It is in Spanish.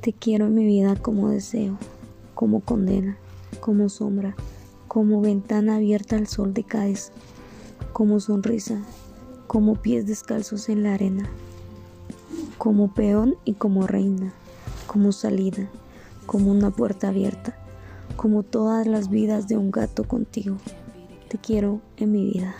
Te quiero en mi vida como deseo, como condena, como sombra, como ventana abierta al sol de Cádiz, como sonrisa, como pies descalzos en la arena, como peón y como reina, como salida, como una puerta abierta, como todas las vidas de un gato contigo. Te quiero en mi vida.